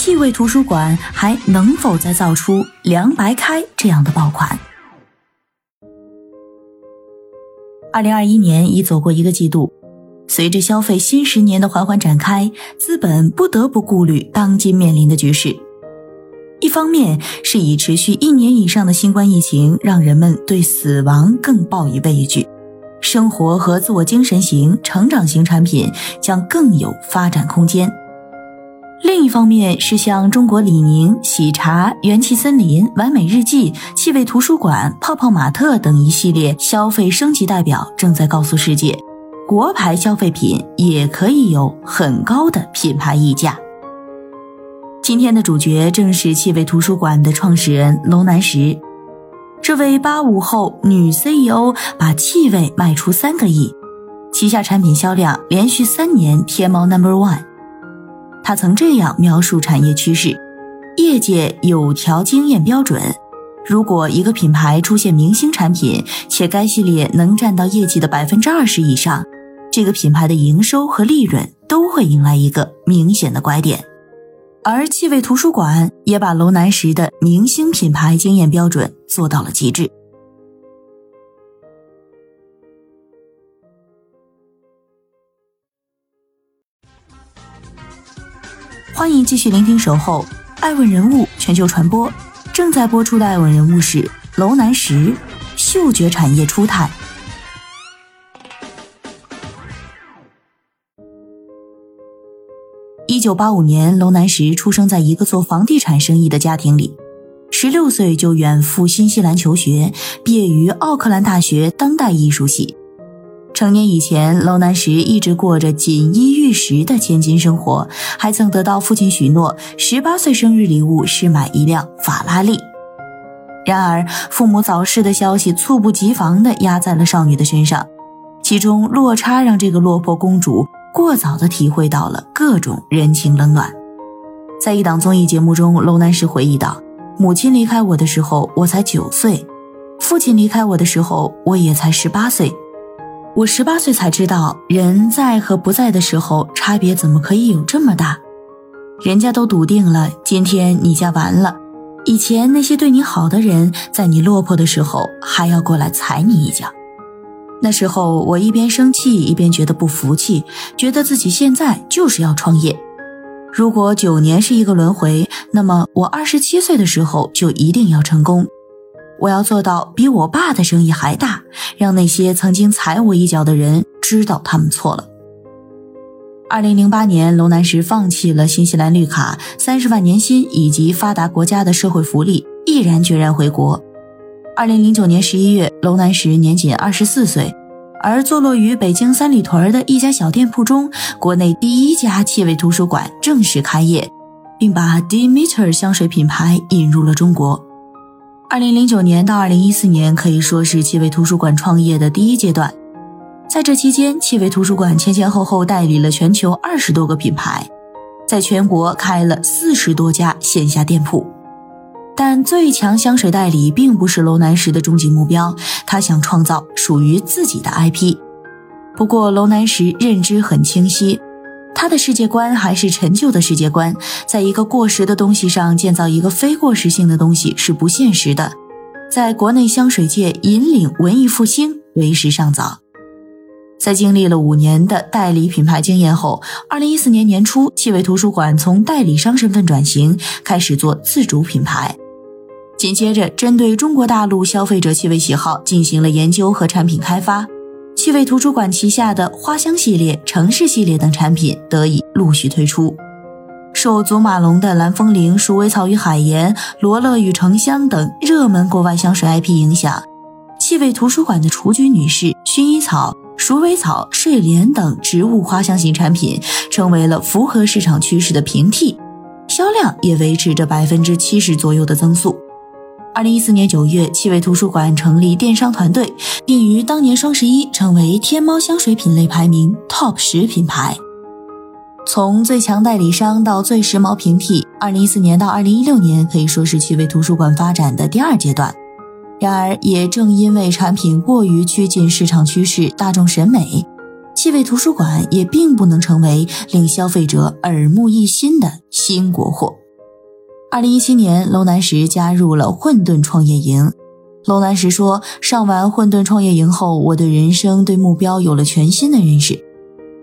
气味图书馆还能否再造出凉白开这样的爆款？二零二一年已走过一个季度，随着消费新十年的缓缓展开，资本不得不顾虑当今面临的局势。一方面是以持续一年以上的新冠疫情，让人们对死亡更抱以畏惧，生活和自我精神型、成长型产品将更有发展空间。另一方面是像中国李宁、喜茶、元气森林、完美日记、气味图书馆、泡泡玛特等一系列消费升级代表，正在告诉世界，国牌消费品也可以有很高的品牌溢价。今天的主角正是气味图书馆的创始人楼南石，这位八五后女 CEO 把气味卖出三个亿，旗下产品销量连续三年天猫 Number One。他曾这样描述产业趋势：业界有条经验标准，如果一个品牌出现明星产品，且该系列能占到业绩的百分之二十以上，这个品牌的营收和利润都会迎来一个明显的拐点。而气味图书馆也把楼南石的明星品牌经验标准做到了极致。欢迎继续聆听《守候爱问人物全球传播》，正在播出的爱问人物是楼南石，嗅觉产业初探。一九八五年，楼南石出生在一个做房地产生意的家庭里，十六岁就远赴新西兰求学，毕业于奥克兰大学当代艺术系。成年以前，楼南石一直过着锦衣玉食的千金生活，还曾得到父亲许诺，十八岁生日礼物是买一辆法拉利。然而，父母早逝的消息猝不及防地压在了少女的身上，其中落差让这个落魄公主过早地体会到了各种人情冷暖。在一档综艺节目中，楼南石回忆道：“母亲离开我的时候，我才九岁；父亲离开我的时候，我也才十八岁。”我十八岁才知道，人在和不在的时候差别怎么可以有这么大？人家都笃定了，今天你家完了。以前那些对你好的人，在你落魄的时候还要过来踩你一脚。那时候我一边生气，一边觉得不服气，觉得自己现在就是要创业。如果九年是一个轮回，那么我二十七岁的时候就一定要成功。我要做到比我爸的生意还大，让那些曾经踩我一脚的人知道他们错了。二零零八年，楼南石放弃了新西兰绿卡、三十万年薪以及发达国家的社会福利，毅然决然回国。二零零九年十一月，楼南石年仅二十四岁，而坐落于北京三里屯的一家小店铺中，国内第一家气味图书馆正式开业，并把 Demeter 香水品牌引入了中国。二零零九年到二零一四年可以说是气味图书馆创业的第一阶段，在这期间，气味图书馆前前后后代理了全球二十多个品牌，在全国开了四十多家线下店铺。但最强香水代理并不是楼南石的终极目标，他想创造属于自己的 IP。不过，楼南石认知很清晰。他的世界观还是陈旧的世界观，在一个过时的东西上建造一个非过时性的东西是不现实的。在国内香水界引领文艺复兴为时尚早。在经历了五年的代理品牌经验后，二零一四年年初，气味图书馆从代理商身份转型，开始做自主品牌。紧接着，针对中国大陆消费者气味喜好进行了研究和产品开发。气味图书馆旗下的花香系列、城市系列等产品得以陆续推出。受祖马龙的蓝风铃、鼠尾草与海盐、罗勒与橙香等热门国外香水 IP 影响，气味图书馆的雏菊女士、薰衣草、鼠尾草、睡莲等植物花香型产品成为了符合市场趋势的平替，销量也维持着百分之七十左右的增速。二零一四年九月，气味图书馆成立电商团队，并于当年双十一成为天猫香水品类排名 TOP 十品牌。从最强代理商到最时髦平替，二零一四年到二零一六年可以说是气味图书馆发展的第二阶段。然而，也正因为产品过于趋近市场趋势、大众审美，气味图书馆也并不能成为令消费者耳目一新的新国货。二零一七年，楼南石加入了混沌创业营。楼南石说：“上完混沌创业营后，我对人生、对目标有了全新的认识。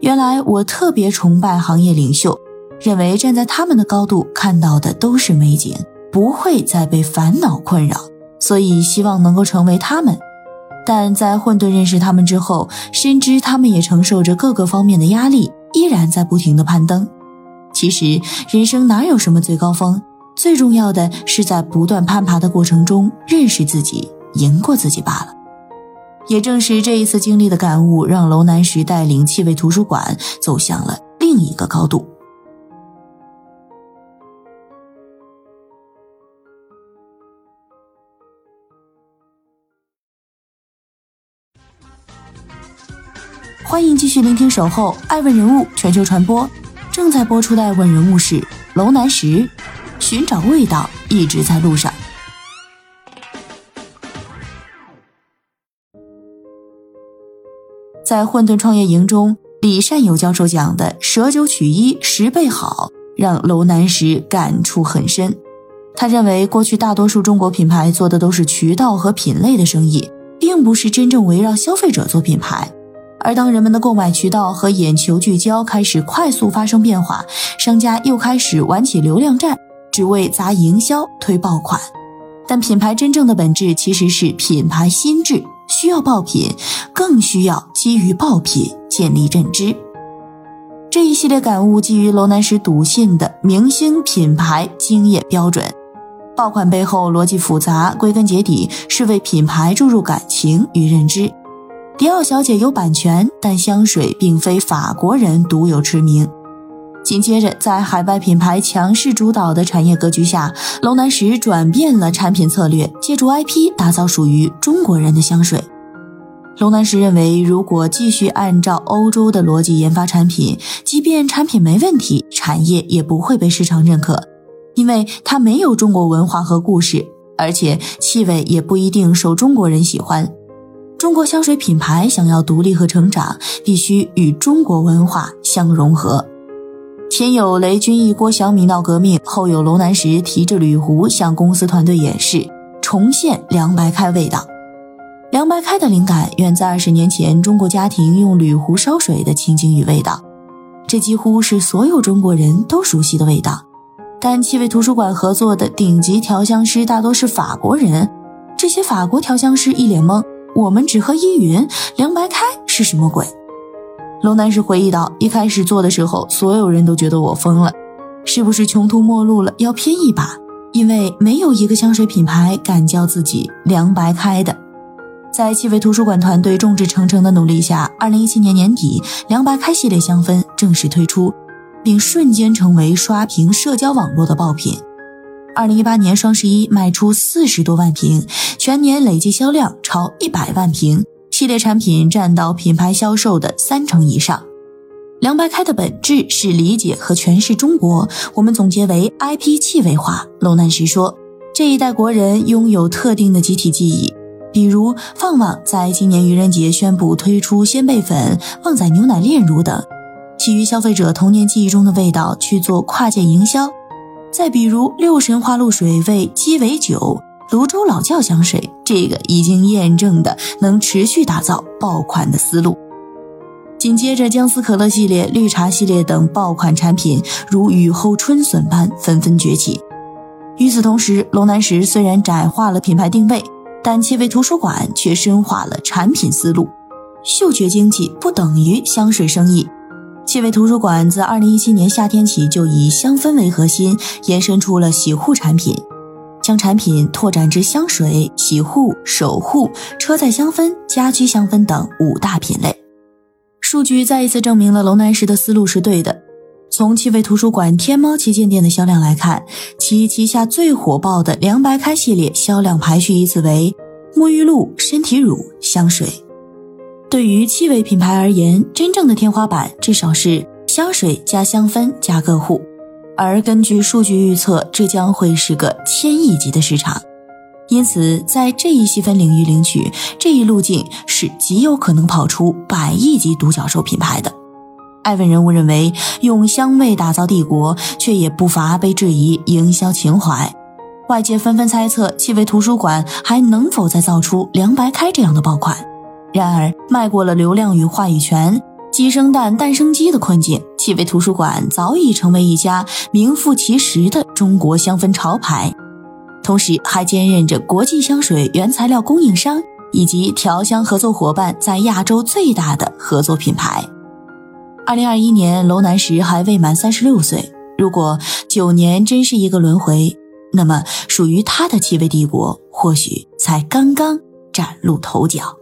原来我特别崇拜行业领袖，认为站在他们的高度看到的都是美景，不会再被烦恼困扰，所以希望能够成为他们。但在混沌认识他们之后，深知他们也承受着各个方面的压力，依然在不停的攀登。其实人生哪有什么最高峰？”最重要的是在不断攀爬的过程中认识自己，赢过自己罢了。也正是这一次经历的感悟，让楼南石带领气味图书馆走向了另一个高度。欢迎继续聆听《守候爱问人物全球传播》，正在播出的爱问人物是楼南石。寻找味道，一直在路上。在混沌创业营中，李善友教授讲的“舍九取一，十倍好”，让楼南石感触很深。他认为，过去大多数中国品牌做的都是渠道和品类的生意，并不是真正围绕消费者做品牌。而当人们的购买渠道和眼球聚焦开始快速发生变化，商家又开始玩起流量战。只为砸营销推爆款，但品牌真正的本质其实是品牌心智，需要爆品，更需要基于爆品建立认知。这一系列感悟基于楼南石笃信的明星品牌经验标准。爆款背后逻辑复杂，归根结底是为品牌注入感情与认知。迪奥小姐有版权，但香水并非法国人独有驰名。紧接着，在海外品牌强势主导的产业格局下，龙南石转变了产品策略，借助 IP 打造属于中国人的香水。龙南石认为，如果继续按照欧洲的逻辑研发产品，即便产品没问题，产业也不会被市场认可，因为它没有中国文化和故事，而且气味也不一定受中国人喜欢。中国香水品牌想要独立和成长，必须与中国文化相融合。前有雷军一锅小米闹革命，后有楼南石提着铝壶向公司团队演示，重现凉白开味道。凉白开的灵感远在二十年前中国家庭用铝壶烧水的情景与味道，这几乎是所有中国人都熟悉的味道。但气味图书馆合作的顶级调香师大多是法国人，这些法国调香师一脸懵：我们只喝依云，凉白开是什么鬼？楼南石回忆道：“一开始做的时候，所有人都觉得我疯了，是不是穷途末路了，要拼一把？因为没有一个香水品牌敢叫自己凉白开的。”在气味图书馆团队众志成城的努力下，二零一七年年底，凉白开系列香氛正式推出，并瞬间成为刷屏社交网络的爆品。二零一八年双十一卖出四十多万瓶，全年累计销量超一百万瓶。系列产品占到品牌销售的三成以上。凉白开的本质是理解和诠释中国，我们总结为 IP 气味化。楼南石说，这一代国人拥有特定的集体记忆，比如旺旺在今年愚人节宣布推出鲜贝粉、旺仔牛奶炼乳等，基于消费者童年记忆中的味道去做跨界营销。再比如六神花露水为鸡尾酒。泸州老窖香水，这个已经验证的能持续打造爆款的思路。紧接着，姜丝可乐系列、绿茶系列等爆款产品如雨后春笋般纷纷崛起。与此同时，龙南石虽然窄化了品牌定位，但气味图书馆却深化了产品思路。嗅觉经济不等于香水生意。气味图书馆自2017年夏天起就以香氛为核心，延伸出了洗护产品。将产品拓展至香水、洗护、守护、车载香氛、家居香氛等五大品类。数据再一次证明了楼南石的思路是对的。从气味图书馆天猫旗舰店的销量来看，其其旗下最火爆的凉白开系列销量排序依次为沐浴露、身体乳、香水。对于气味品牌而言，真正的天花板至少是香水加香氛加个护，而根据数据预测，这将会是个千亿级的市场。因此，在这一细分领域领取这一路径是极有可能跑出百亿级独角兽品牌的。艾问人物认为，用香味打造帝国，却也不乏被质疑营销情怀。外界纷纷猜测，气味图书馆还能否再造出凉白开这样的爆款？然而，迈过了流量与话语权、鸡生蛋、蛋生鸡的困境，气味图书馆早已成为一家名副其实的中国香氛潮牌。同时，还兼任着国际香水原材料供应商以及调香合作伙伴在亚洲最大的合作品牌。二零二一年，楼南石还未满三十六岁。如果九年真是一个轮回，那么属于他的气味帝国，或许才刚刚崭露头角。